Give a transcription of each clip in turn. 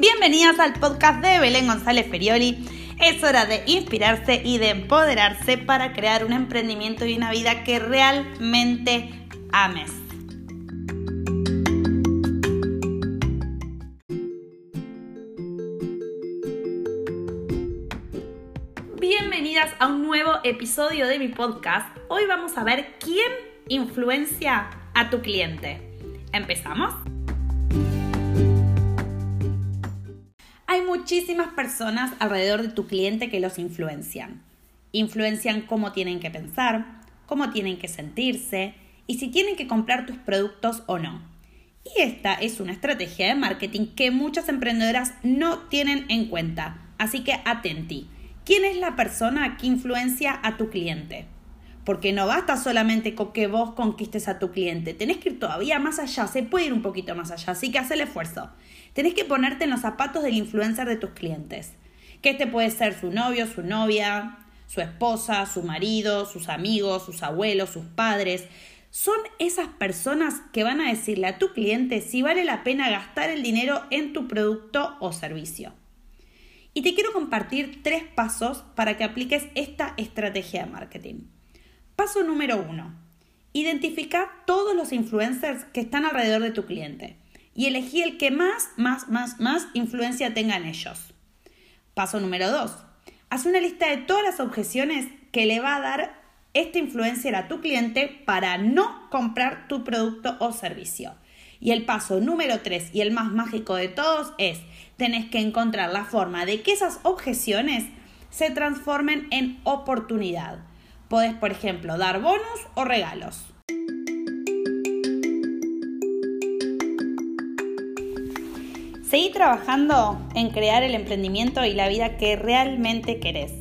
Bienvenidas al podcast de Belén González Ferioli. Es hora de inspirarse y de empoderarse para crear un emprendimiento y una vida que realmente ames. Bienvenidas a un nuevo episodio de mi podcast. Hoy vamos a ver quién influencia a tu cliente. ¿Empezamos? Muchísimas personas alrededor de tu cliente que los influencian. Influencian cómo tienen que pensar, cómo tienen que sentirse y si tienen que comprar tus productos o no. Y esta es una estrategia de marketing que muchas emprendedoras no tienen en cuenta. Así que atenti. ¿Quién es la persona que influencia a tu cliente? Porque no basta solamente con que vos conquistes a tu cliente, tenés que ir todavía más allá, se puede ir un poquito más allá, así que haz el esfuerzo. Tenés que ponerte en los zapatos del influencer de tus clientes. Que este puede ser su novio, su novia, su esposa, su marido, sus amigos, sus abuelos, sus padres. Son esas personas que van a decirle a tu cliente si vale la pena gastar el dinero en tu producto o servicio. Y te quiero compartir tres pasos para que apliques esta estrategia de marketing. Paso número uno. Identifica todos los influencers que están alrededor de tu cliente y elegí el que más, más, más, más influencia tenga en ellos. Paso número dos. Haz una lista de todas las objeciones que le va a dar esta influencer a tu cliente para no comprar tu producto o servicio. Y el paso número tres y el más mágico de todos es, tenés que encontrar la forma de que esas objeciones se transformen en oportunidad. Podés, por ejemplo, dar bonus o regalos. Seguí trabajando en crear el emprendimiento y la vida que realmente querés.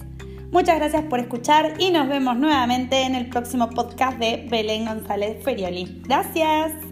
Muchas gracias por escuchar y nos vemos nuevamente en el próximo podcast de Belén González Ferioli. Gracias.